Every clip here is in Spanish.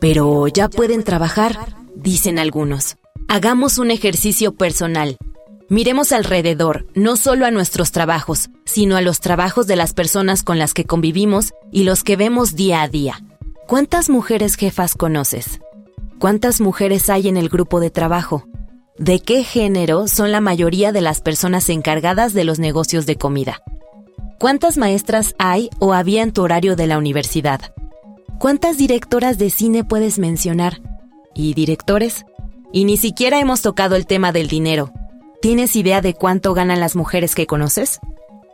Pero ya pueden trabajar, dicen algunos. Hagamos un ejercicio personal. Miremos alrededor, no solo a nuestros trabajos, sino a los trabajos de las personas con las que convivimos y los que vemos día a día. ¿Cuántas mujeres jefas conoces? ¿Cuántas mujeres hay en el grupo de trabajo? ¿De qué género son la mayoría de las personas encargadas de los negocios de comida? ¿Cuántas maestras hay o había en tu horario de la universidad? ¿Cuántas directoras de cine puedes mencionar? ¿Y directores? Y ni siquiera hemos tocado el tema del dinero. ¿Tienes idea de cuánto ganan las mujeres que conoces?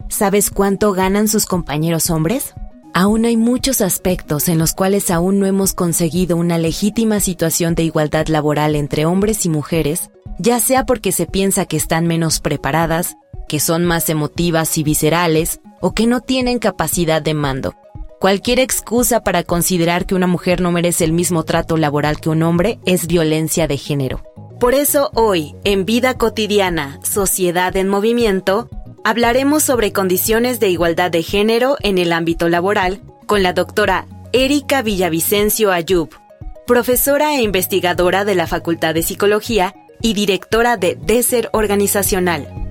¿Sabes cuánto ganan sus compañeros hombres? Aún hay muchos aspectos en los cuales aún no hemos conseguido una legítima situación de igualdad laboral entre hombres y mujeres, ya sea porque se piensa que están menos preparadas, que son más emotivas y viscerales, o que no tienen capacidad de mando. Cualquier excusa para considerar que una mujer no merece el mismo trato laboral que un hombre es violencia de género. Por eso hoy, en Vida Cotidiana, Sociedad en Movimiento, hablaremos sobre condiciones de igualdad de género en el ámbito laboral con la doctora Erika Villavicencio Ayub, profesora e investigadora de la Facultad de Psicología y directora de DESER Organizacional.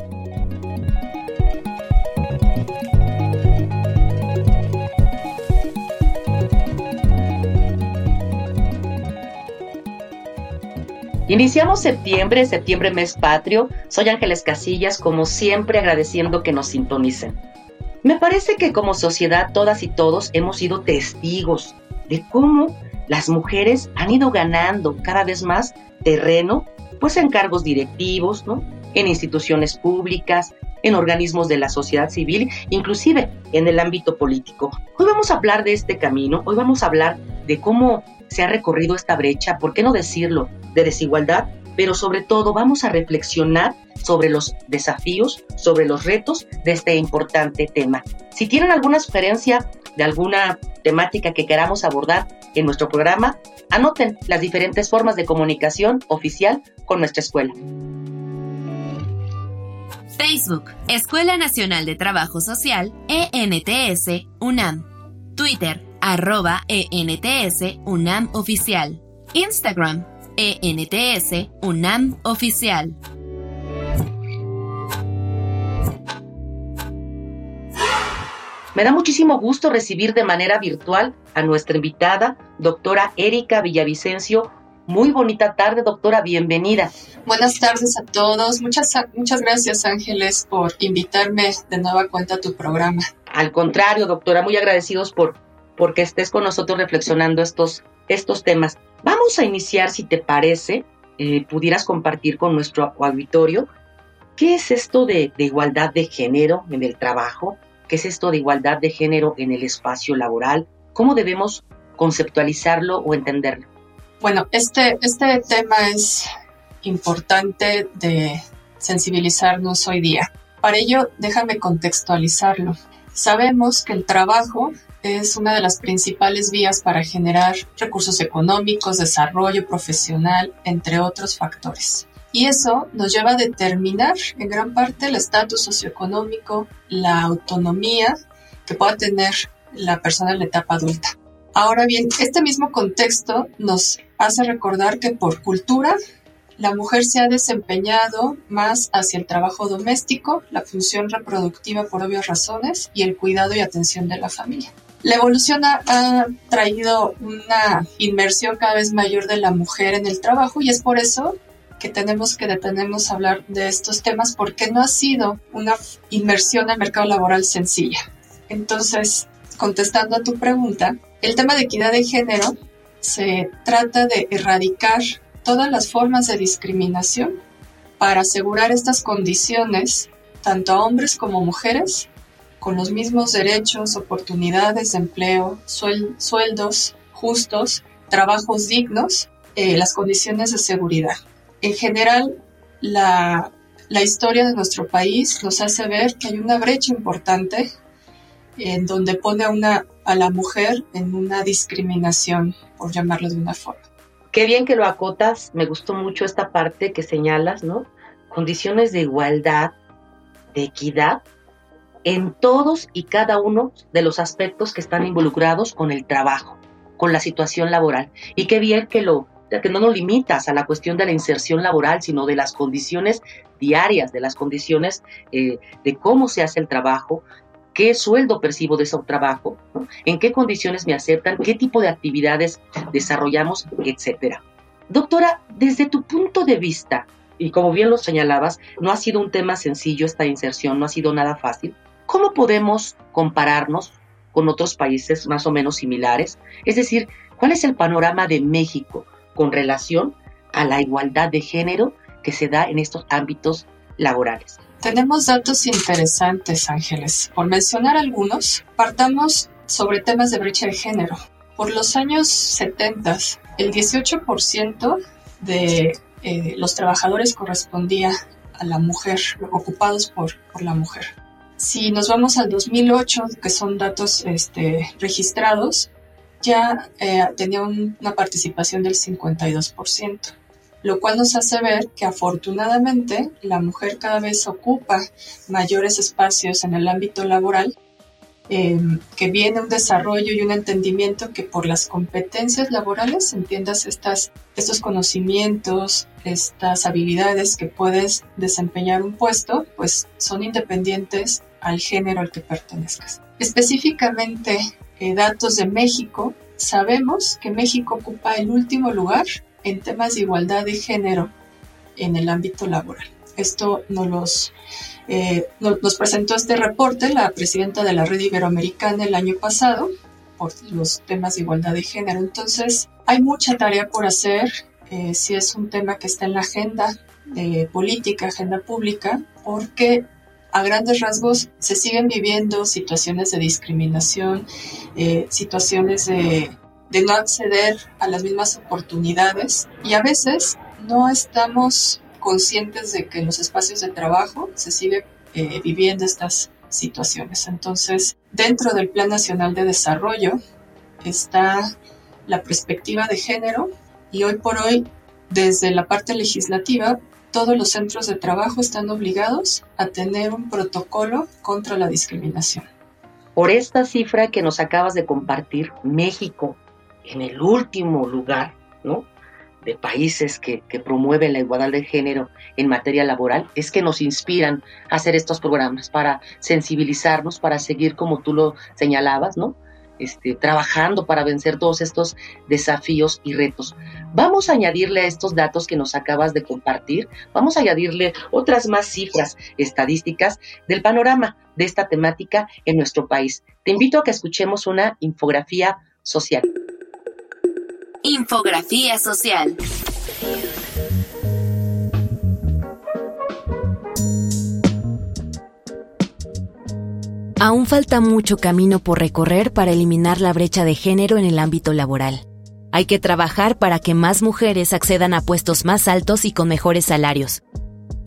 Iniciamos septiembre, septiembre mes patrio. Soy Ángeles Casillas, como siempre agradeciendo que nos sintonicen. Me parece que como sociedad todas y todos hemos sido testigos de cómo las mujeres han ido ganando cada vez más terreno, pues en cargos directivos, ¿no? En instituciones públicas, en organismos de la sociedad civil, inclusive en el ámbito político. Hoy vamos a hablar de este camino, hoy vamos a hablar de cómo se ha recorrido esta brecha, ¿por qué no decirlo?, de desigualdad, pero sobre todo vamos a reflexionar sobre los desafíos, sobre los retos de este importante tema. Si tienen alguna sugerencia de alguna temática que queramos abordar en nuestro programa, anoten las diferentes formas de comunicación oficial con nuestra escuela. Facebook, Escuela Nacional de Trabajo Social, ENTS, UNAM. Twitter, arroba ENTS UNAM Oficial. Instagram, ENTS UNAM Oficial. Me da muchísimo gusto recibir de manera virtual a nuestra invitada, doctora Erika Villavicencio. Muy bonita tarde, doctora, bienvenida. Buenas tardes a todos. Muchas, muchas gracias, Ángeles, por invitarme de nueva cuenta a tu programa. Al contrario, doctora, muy agradecidos por porque estés con nosotros reflexionando estos, estos temas. Vamos a iniciar, si te parece, eh, pudieras compartir con nuestro auditorio qué es esto de, de igualdad de género en el trabajo, qué es esto de igualdad de género en el espacio laboral, cómo debemos conceptualizarlo o entenderlo. Bueno, este, este tema es importante de sensibilizarnos hoy día. Para ello, déjame contextualizarlo. Sabemos que el trabajo es una de las principales vías para generar recursos económicos, desarrollo profesional, entre otros factores. Y eso nos lleva a determinar en gran parte el estatus socioeconómico, la autonomía que pueda tener la persona en la etapa adulta. Ahora bien, este mismo contexto nos hace recordar que por cultura la mujer se ha desempeñado más hacia el trabajo doméstico, la función reproductiva por obvias razones y el cuidado y atención de la familia. La evolución ha, traído una inmersión cada vez mayor de la mujer en el trabajo y es por eso que tenemos que detenernos a hablar de estos temas porque no ha sido una inmersión al mercado laboral sencilla. Entonces, contestando a tu pregunta, el tema de equidad de género se trata de erradicar todas las formas de discriminación para asegurar estas condiciones tanto a hombres como mujeres con los mismos derechos, oportunidades de empleo, sueldos justos, trabajos dignos, eh, las condiciones de seguridad. En general, la, la historia de nuestro país nos hace ver que hay una brecha importante en donde pone a, una, a la mujer en una discriminación, por llamarlo de una forma. Qué bien que lo acotas, me gustó mucho esta parte que señalas, ¿no? Condiciones de igualdad, de equidad en todos y cada uno de los aspectos que están involucrados con el trabajo, con la situación laboral. Y qué bien que lo que no nos limitas a la cuestión de la inserción laboral, sino de las condiciones diarias, de las condiciones eh, de cómo se hace el trabajo, qué sueldo percibo de ese trabajo, en qué condiciones me aceptan, qué tipo de actividades desarrollamos, etcétera. Doctora, desde tu punto de vista, y como bien lo señalabas, no ha sido un tema sencillo esta inserción, no ha sido nada fácil. ¿Cómo podemos compararnos con otros países más o menos similares? Es decir, ¿cuál es el panorama de México con relación a la igualdad de género que se da en estos ámbitos laborales? Tenemos datos interesantes, Ángeles. Por mencionar algunos, partamos sobre temas de brecha de género. Por los años 70, el 18% de eh, los trabajadores correspondía a la mujer, ocupados por, por la mujer. Si nos vamos al 2008, que son datos este, registrados, ya eh, tenía una participación del 52% lo cual nos hace ver que afortunadamente la mujer cada vez ocupa mayores espacios en el ámbito laboral, em, que viene un desarrollo y un entendimiento que por las competencias laborales entiendas estas, estos conocimientos, estas habilidades que puedes desempeñar un puesto, pues son independientes al género al que pertenezcas. Específicamente, eh, datos de México, sabemos que México ocupa el último lugar en temas de igualdad de género en el ámbito laboral. Esto nos, eh, nos, presentó este reporte la presidenta de la Red Iberoamericana el año pasado por los temas de igualdad de género. Entonces, hay mucha tarea por hacer. Eh, si es un tema que está en la agenda de política, agenda pública, porque a grandes rasgos se siguen viviendo situaciones de discriminación, eh, situaciones de no acceder a las mismas oportunidades y a veces no estamos conscientes de que en los espacios de trabajo se sigue eh, viviendo estas situaciones. Entonces, dentro del Plan Nacional de Desarrollo está la perspectiva de género y hoy por hoy, desde la parte legislativa, todos los centros de trabajo están obligados a tener un protocolo contra la discriminación. Por esta cifra que nos acabas de compartir, México en el último lugar, ¿no? de países que, que, promueven la igualdad de género en materia laboral es que nos inspiran a hacer estos programas para sensibilizarnos, para seguir como tú lo señalabas, ¿no? Este, trabajando para vencer todos estos desafíos y retos. Vamos a añadirle a estos datos que nos acabas de compartir, vamos a añadirle otras más cifras estadísticas del panorama de esta temática en nuestro país. Te invito a que escuchemos una infografía social. Infografía social. Aún falta mucho camino por recorrer para eliminar la brecha de género en el ámbito laboral. Hay que trabajar para que más mujeres accedan a puestos más altos y con mejores salarios.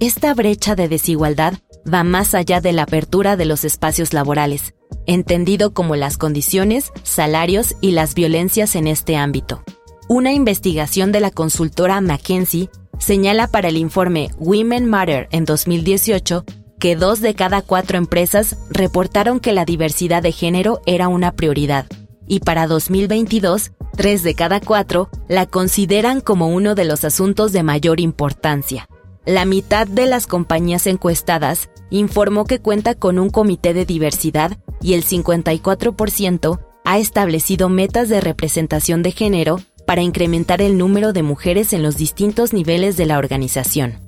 Esta brecha de desigualdad va más allá de la apertura de los espacios laborales, entendido como las condiciones, salarios y las violencias en este ámbito. Una investigación de la consultora McKinsey señala para el informe Women Matter en 2018 que dos de cada cuatro empresas reportaron que la diversidad de género era una prioridad, y para 2022, tres de cada cuatro la consideran como uno de los asuntos de mayor importancia. La mitad de las compañías encuestadas informó que cuenta con un comité de diversidad y el 54% ha establecido metas de representación de género para incrementar el número de mujeres en los distintos niveles de la organización.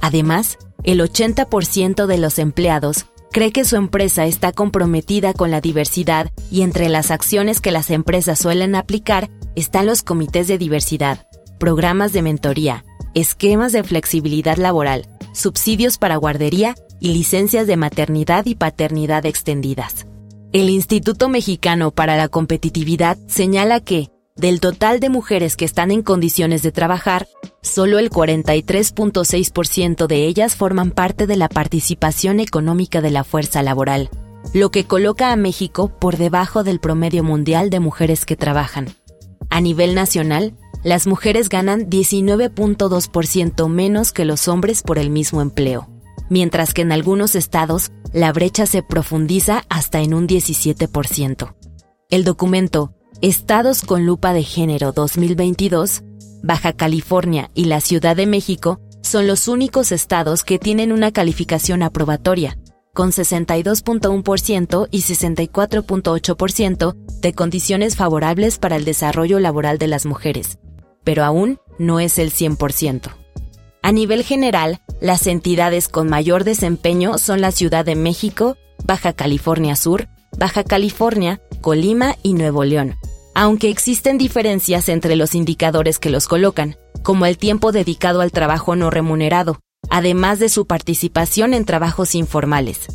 Además, el 80% de los empleados cree que su empresa está comprometida con la diversidad y entre las acciones que las empresas suelen aplicar están los comités de diversidad, programas de mentoría, esquemas de flexibilidad laboral, subsidios para guardería y licencias de maternidad y paternidad extendidas. El Instituto Mexicano para la Competitividad señala que, del total de mujeres que están en condiciones de trabajar, solo el 43.6% de ellas forman parte de la participación económica de la fuerza laboral, lo que coloca a México por debajo del promedio mundial de mujeres que trabajan. A nivel nacional, las mujeres ganan 19.2% menos que los hombres por el mismo empleo, mientras que en algunos estados la brecha se profundiza hasta en un 17%. El documento Estados con lupa de género 2022, Baja California y la Ciudad de México son los únicos estados que tienen una calificación aprobatoria, con 62.1% y 64.8% de condiciones favorables para el desarrollo laboral de las mujeres, pero aún no es el 100%. A nivel general, las entidades con mayor desempeño son la Ciudad de México, Baja California Sur, Baja California, Colima y Nuevo León, aunque existen diferencias entre los indicadores que los colocan, como el tiempo dedicado al trabajo no remunerado, además de su participación en trabajos informales.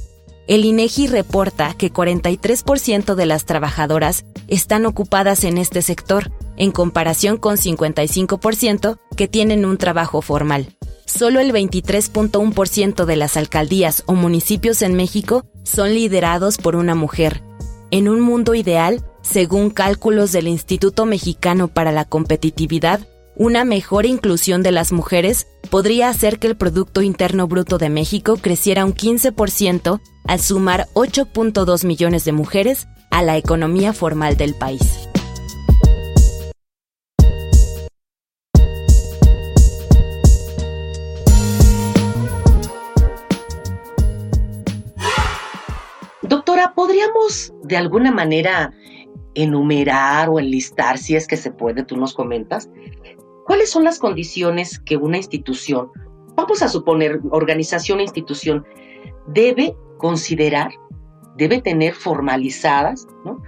El INEGI reporta que 43% de las trabajadoras están ocupadas en este sector, en comparación con 55% que tienen un trabajo formal. Solo el 23.1% de las alcaldías o municipios en México son liderados por una mujer. En un mundo ideal, según cálculos del Instituto Mexicano para la Competitividad, una mejor inclusión de las mujeres podría hacer que el Producto Interno Bruto de México creciera un 15% al sumar 8.2 millones de mujeres a la economía formal del país. Doctora, ¿podríamos de alguna manera enumerar o enlistar, si es que se puede, tú nos comentas, ¿Cuáles son las condiciones que una institución, vamos a suponer organización e institución, debe considerar, debe tener formalizadas, ¿no?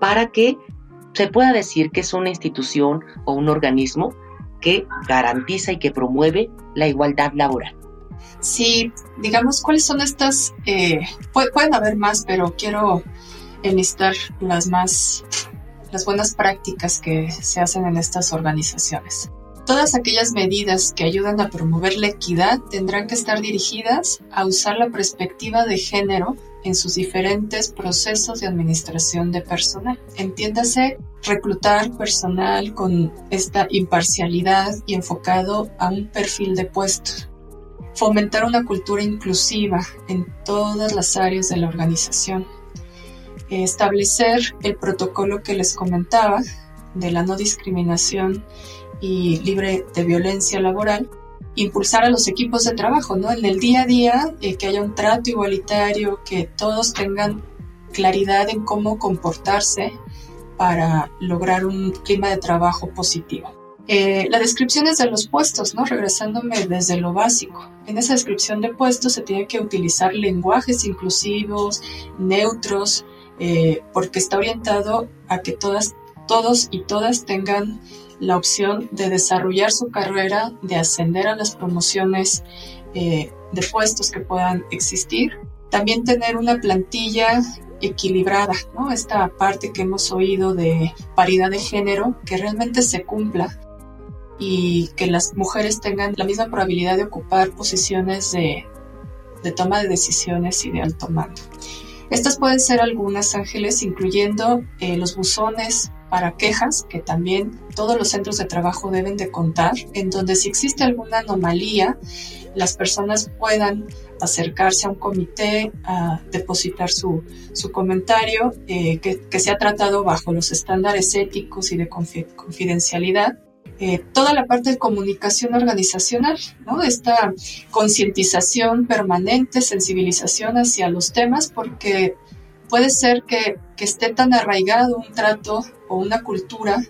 Para que se pueda decir que es una institución o un organismo que garantiza y que promueve la igualdad laboral. Sí, digamos, ¿cuáles son estas? Eh, pueden haber más, pero quiero enlistar las más, las buenas prácticas que se hacen en estas organizaciones. Todas aquellas medidas que ayudan a promover la equidad tendrán que estar dirigidas a usar la perspectiva de género en sus diferentes procesos de administración de personal. Entiéndase reclutar personal con esta imparcialidad y enfocado a un perfil de puesto. Fomentar una cultura inclusiva en todas las áreas de la organización. Establecer el protocolo que les comentaba de la no discriminación y libre de violencia laboral, impulsar a los equipos de trabajo, ¿no? En el día a día, eh, que haya un trato igualitario, que todos tengan claridad en cómo comportarse para lograr un clima de trabajo positivo. Eh, la descripción es de los puestos, ¿no? Regresándome desde lo básico. En esa descripción de puestos se tiene que utilizar lenguajes inclusivos, neutros, eh, porque está orientado a que todas, todos y todas tengan la opción de desarrollar su carrera, de ascender a las promociones eh, de puestos que puedan existir. También tener una plantilla equilibrada, ¿no? Esta parte que hemos oído de paridad de género, que realmente se cumpla y que las mujeres tengan la misma probabilidad de ocupar posiciones de, toma de decisiones y de alto mando. Estas pueden ser algunas ángeles, incluyendo eh, los buzones para quejas, que también todos los centros de trabajo deben de contar, en donde si existe alguna anomalía, las personas puedan acercarse a un comité a depositar su, su comentario, eh, que, que se ha tratado bajo los estándares éticos y de confidencialidad. Eh, toda la parte de comunicación organizacional, ¿no? Esta concientización permanente, sensibilización hacia los temas, porque puede ser que, esté tan arraigado un trato o una cultura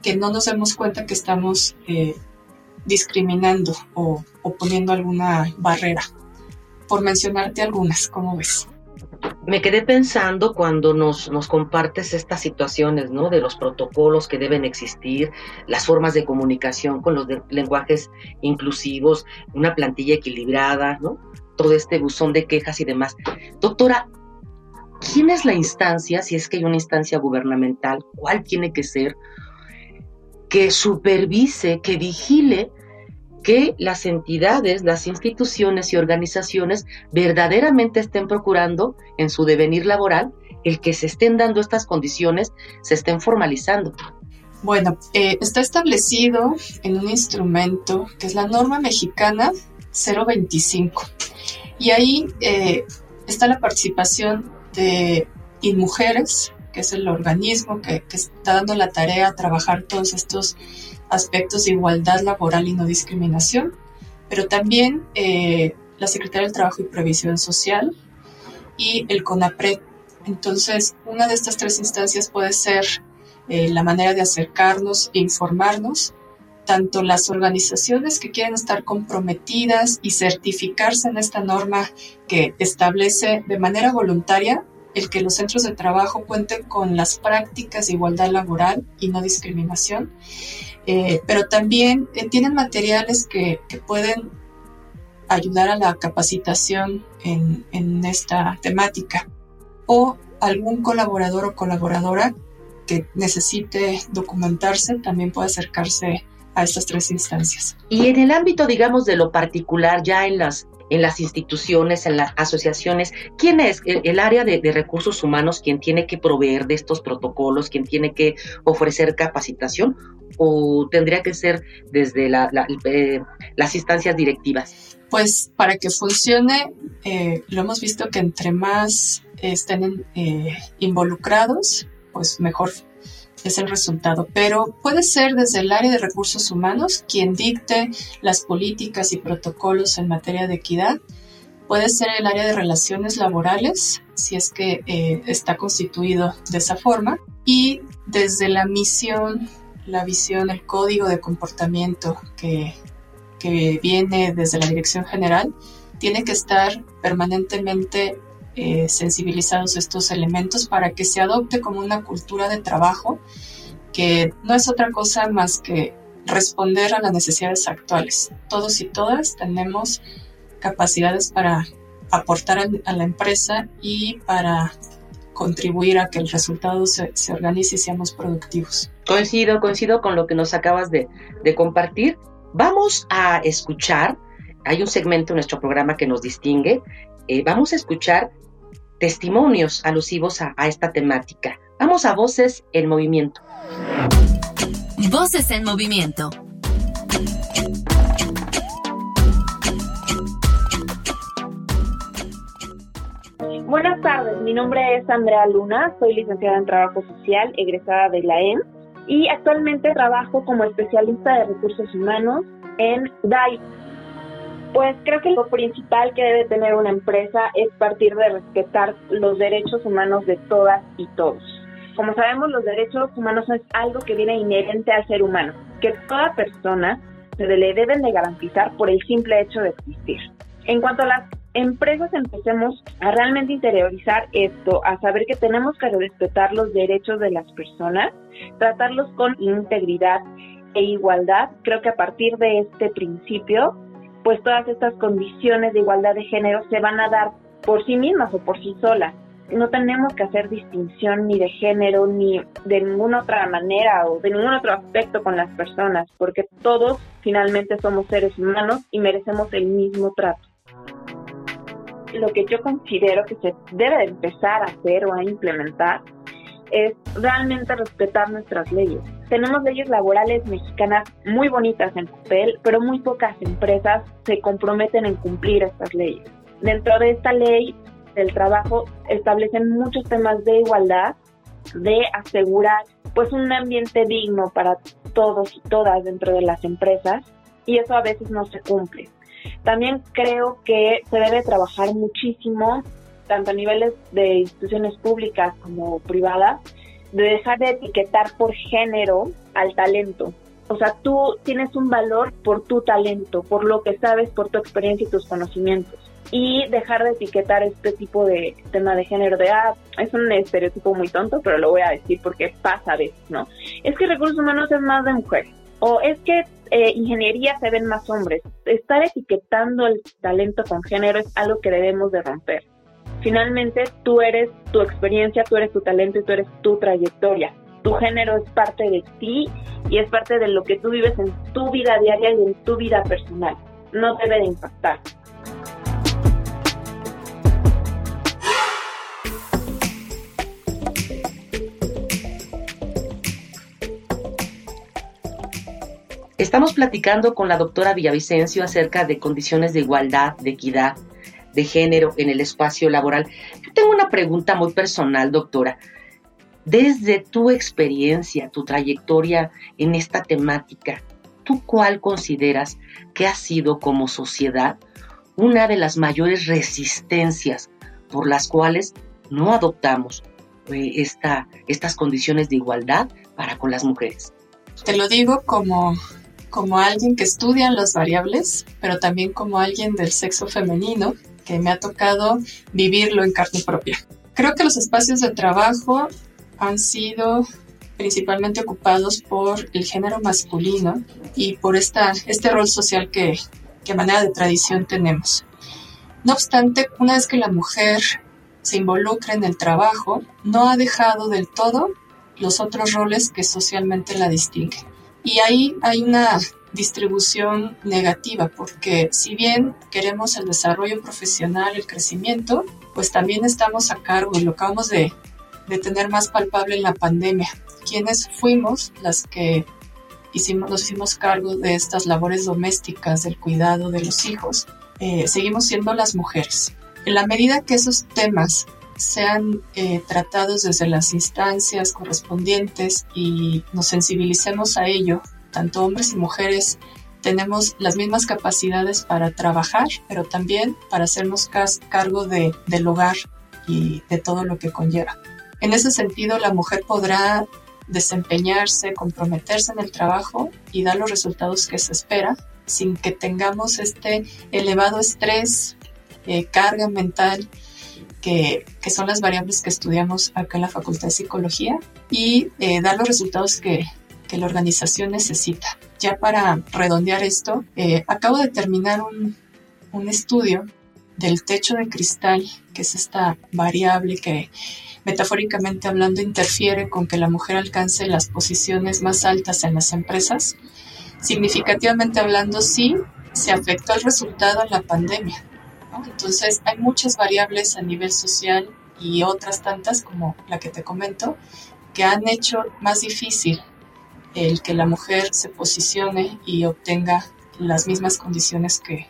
que no nos demos cuenta que estamos eh, discriminando o, o, poniendo alguna barrera. Por mencionarte algunas, ¿cómo ves? Me quedé pensando cuando nos, nos compartes estas situaciones, ¿no? De los protocolos que deben existir, las formas de comunicación con los lenguajes inclusivos, una plantilla equilibrada, ¿no? Todo este buzón de quejas y demás. Doctora, ¿quién es la instancia, si es que hay una instancia gubernamental, cuál tiene que ser, que supervise, que vigile que las entidades, las instituciones y organizaciones verdaderamente estén procurando en su devenir laboral el que se estén dando estas condiciones, se estén formalizando. Bueno, eh, está establecido en un instrumento que es la norma mexicana 025 y ahí eh, está la participación de InMujeres, que es el organismo que, que está dando la tarea a trabajar todos estos aspectos de igualdad laboral y no discriminación, pero también eh, la Secretaría del Trabajo y Previsión Social y el CONAPRED. Entonces, una de estas tres instancias puede ser eh, la manera de acercarnos e informarnos, tanto las organizaciones que quieren estar comprometidas y certificarse en esta norma que establece de manera voluntaria el que los centros de trabajo cuenten con las prácticas de igualdad laboral y no discriminación, eh, pero también eh, tienen materiales que, pueden ayudar a la capacitación en, en, esta temática o algún colaborador o colaboradora que necesite documentarse también puede acercarse a estas tres instancias. Y en el ámbito, digamos, de lo particular, ya en las en las instituciones, en las asociaciones. ¿Quién es el, área de, recursos humanos quien tiene que proveer de estos protocolos, quien tiene que ofrecer capacitación? ¿O tendría que ser desde eh, las instancias directivas? Pues para que funcione, eh, lo hemos visto que entre más estén eh, involucrados, pues mejor es el resultado, pero puede ser desde el área de recursos humanos quien dicte las políticas y protocolos en materia de equidad. Puede ser el área de relaciones laborales, si es que eh, está constituido de esa forma. Y desde la misión, la visión, el código de comportamiento que, que viene desde la dirección general, tiene que estar permanentemente eh, sensibilizados estos elementos para que se adopte como una cultura de trabajo que no es otra cosa más que responder a las necesidades actuales. Todos y todas tenemos capacidades para aportar a la empresa y para contribuir a que el resultado se, organice y seamos productivos. Coincido, coincido con lo que nos acabas de, compartir. Vamos a escuchar, hay un segmento en nuestro programa que nos distingue, eh, vamos a escuchar testimonios alusivos a, esta temática. Vamos a Voces en Movimiento. Voces en Movimiento. Buenas tardes, mi nombre es Andrea Luna, soy licenciada en Trabajo Social, egresada de la EM y actualmente trabajo como especialista de recursos humanos en DAI, pues creo que lo principal que debe tener una empresa es partir de respetar los derechos humanos de todas y todos. Como sabemos, los derechos humanos es algo que viene inherente al ser humano, que toda persona se le deben de garantizar por el simple hecho de existir. En cuanto a las empresas empecemos a realmente interiorizar esto, a saber que tenemos que respetar los derechos de las personas, tratarlos con integridad e igualdad, creo que a partir de este principio pues todas estas condiciones de igualdad de género se van a dar por sí mismas o por sí solas. No tenemos que hacer distinción ni de género ni de ninguna otra manera o de ningún otro aspecto con las personas, porque todos finalmente somos seres humanos y merecemos el mismo trato. Lo que yo considero que se debe empezar a hacer o a implementar es realmente respetar nuestras leyes tenemos leyes laborales mexicanas muy bonitas en papel, pero muy pocas empresas se comprometen en cumplir estas leyes. Dentro de esta ley del trabajo establecen muchos temas de igualdad, de asegurar pues un ambiente digno para todos y todas dentro de las empresas y eso a veces no se cumple. También creo que se debe trabajar muchísimo tanto a niveles de instituciones públicas como privadas de dejar de etiquetar por género al talento. O sea, tú tienes un valor por tu talento, por lo que sabes, por tu experiencia y tus conocimientos. Y dejar de etiquetar este tipo de tema de género de, ah, es un estereotipo muy tonto, pero lo voy a decir porque pasa a veces, ¿no? Es que recursos humanos es más de mujeres. O es que eh, ingeniería se ven más hombres. Estar etiquetando el talento con género es algo que debemos de romper. Finalmente, tú eres tu experiencia, tú eres tu talento y tú eres tu trayectoria tu género es parte de ti y es parte de lo que tú vives en tu vida diaria y en tu vida personal. No debe de impactar. Estamos platicando con la doctora Villavicencio acerca de condiciones de igualdad, de equidad, de género en el espacio laboral. Yo tengo una pregunta muy personal, doctora desde tu experiencia, tu trayectoria en esta temática, ¿tú cuál consideras que ha sido como sociedad una de las mayores resistencias por las cuales no adoptamos eh, esta, estas condiciones de igualdad para con las mujeres? Te lo digo como, como alguien que estudia las variables, pero también como alguien del sexo femenino que me ha tocado vivirlo en carne propia. Creo que los espacios de trabajo han sido principalmente ocupados por el género masculino y por esta, este rol social que, que manera de tradición tenemos. No obstante, una vez que la mujer se involucra en el trabajo, no ha dejado del todo los otros roles que socialmente la distinguen. Y ahí hay una distribución negativa, porque si bien queremos el desarrollo profesional, el crecimiento, pues también estamos a cargo, y lo acabamos de, de tener más palpable en la pandemia. Quienes fuimos las que hicimos, nos hicimos cargo de estas labores domésticas, del cuidado de los hijos, eh, seguimos siendo las mujeres. En la medida que esos temas sean eh, tratados desde las instancias correspondientes y nos sensibilicemos a ello, tanto hombres y mujeres tenemos las mismas capacidades para trabajar, pero también para hacernos cargo de, del hogar y de todo lo que conlleva. En ese sentido, la mujer podrá desempeñarse, comprometerse en el trabajo y dar los resultados que se espera sin que tengamos este elevado estrés, eh, carga mental, que, son las variables que estudiamos acá en la Facultad de Psicología, y eh, dar los resultados que, la organización necesita. Ya para redondear esto, eh, acabo de terminar un, un estudio del techo de cristal, que es esta variable que metafóricamente hablando, interfiere con que la mujer alcance las posiciones más altas en las empresas. Significativamente hablando, sí, se afectó el resultado en la pandemia. Entonces, hay muchas variables a nivel social y otras tantas, como la que te comento, que han hecho más difícil el que la mujer se posicione y obtenga las mismas condiciones que,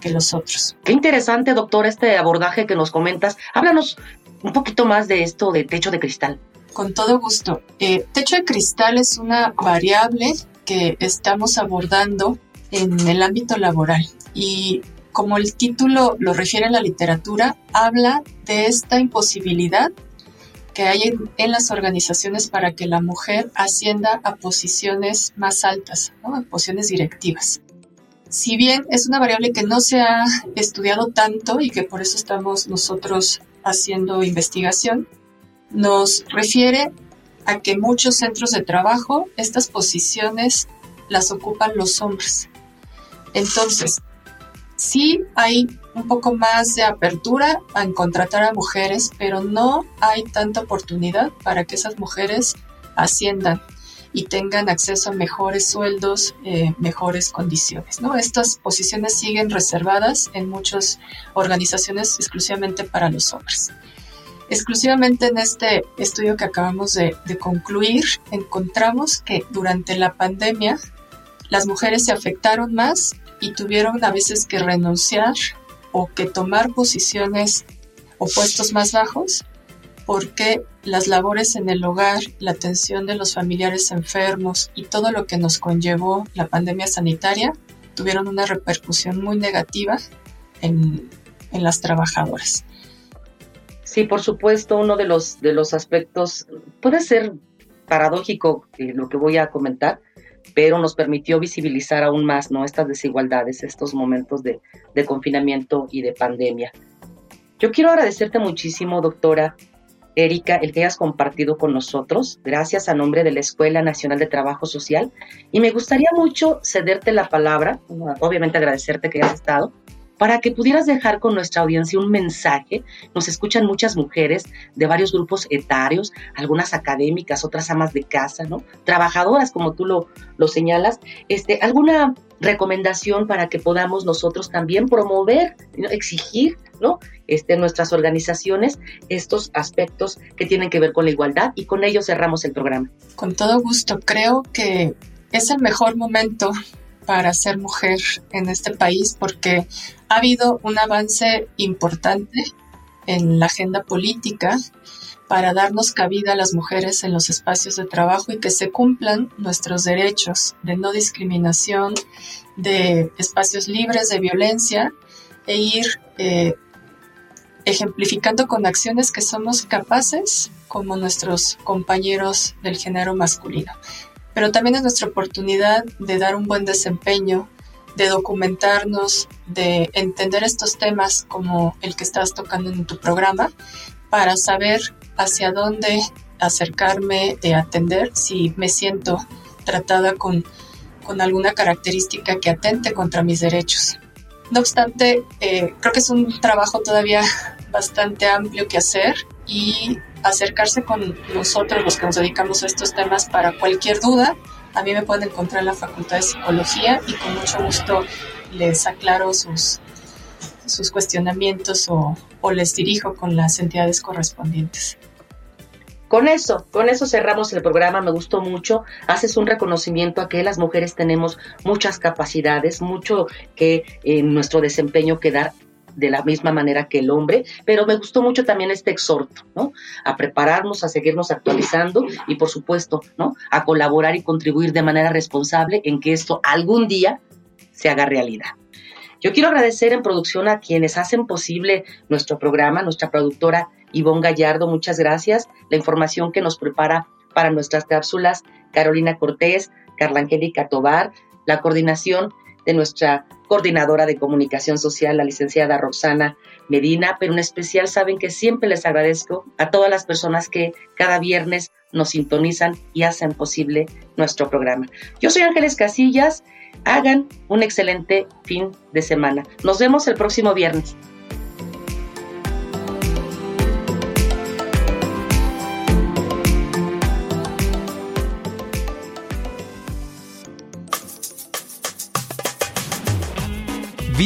que los otros. Qué interesante, doctor, este abordaje que nos comentas. Háblanos un poquito más de esto de techo de cristal. Con todo gusto. Eh, techo de cristal es una variable que estamos abordando en el ámbito laboral y como el título lo refiere a la literatura, habla de esta imposibilidad que hay en, las organizaciones para que la mujer ascienda a posiciones más altas, a posiciones directivas. Si bien es una variable que no se ha estudiado tanto y que por eso estamos nosotros haciendo investigación, nos refiere a que muchos centros de trabajo, estas posiciones las ocupan los hombres. Entonces, sí hay un poco más de apertura en contratar a mujeres, pero no hay tanta oportunidad para que esas mujeres asciendan y tengan acceso a mejores sueldos, eh, mejores condiciones. ¿no? Estas posiciones siguen reservadas en muchas organizaciones exclusivamente para los hombres. Exclusivamente en este estudio que acabamos de, de concluir, encontramos que durante la pandemia las mujeres se afectaron más y tuvieron a veces que renunciar o que tomar posiciones o puestos más bajos porque las labores en el hogar, la atención de los familiares enfermos y todo lo que nos conllevó la pandemia sanitaria tuvieron una repercusión muy negativa en, las trabajadoras. Sí, por supuesto, uno de los, de los aspectos puede ser paradójico eh, lo que voy a comentar, pero nos permitió visibilizar aún más ¿no? estas desigualdades, estos momentos de, de confinamiento y de pandemia. Yo quiero agradecerte muchísimo, doctora Erika, el que hayas compartido con nosotros, gracias a nombre de la Escuela Nacional de Trabajo Social. Y me gustaría mucho cederte la palabra, obviamente agradecerte que hayas estado, para que pudieras dejar con nuestra audiencia un mensaje. Nos escuchan muchas mujeres de varios grupos etarios, algunas académicas, otras amas de casa, ¿no? Trabajadoras, como tú lo, lo señalas. Este, ¿Alguna recomendación para que podamos nosotros también promover, exigir, ¿no? Este, nuestras organizaciones estos aspectos que tienen que ver con la igualdad y con ello cerramos el programa. Con todo gusto, creo que es el mejor momento para ser mujer en este país porque ha habido un avance importante en la agenda política para darnos cabida a las mujeres en los espacios de trabajo y que se cumplan nuestros derechos de no discriminación, de espacios libres de violencia e ir eh, ejemplificando con acciones que somos capaces como nuestros compañeros del género masculino pero también es nuestra oportunidad de dar un buen desempeño, de documentarnos, de entender estos temas como el que estás tocando en tu programa, para saber hacia dónde acercarme, de atender si me siento tratada con, con alguna característica que atente contra mis derechos. No obstante, eh, creo que es un trabajo todavía bastante amplio que hacer y acercarse con nosotros los que nos dedicamos a estos temas para cualquier duda. A mí me pueden encontrar en la Facultad de Psicología y con mucho gusto les aclaro sus, sus cuestionamientos o, o les dirijo con las entidades correspondientes. Con eso, con eso cerramos el programa, me gustó mucho. Haces un reconocimiento a que las mujeres tenemos muchas capacidades, mucho que en nuestro desempeño que dar de la misma manera que el hombre, pero me gustó mucho también este exhorto, ¿no? A prepararnos, a seguirnos actualizando y por supuesto, ¿no? A colaborar y contribuir de manera responsable en que esto algún día se haga realidad. Yo quiero agradecer en producción a quienes hacen posible nuestro programa, nuestra productora Ivonne Gallardo, muchas gracias. La información que nos prepara para nuestras cápsulas, Carolina Cortés, Carla Angélica Tobar, la coordinación de nuestra coordinadora de comunicación social, la licenciada Roxana Medina, pero en especial saben que siempre les agradezco a todas las personas que cada viernes nos sintonizan y hacen posible nuestro programa. Yo soy Ángeles Casillas, hagan un excelente fin de semana. Nos vemos el próximo viernes.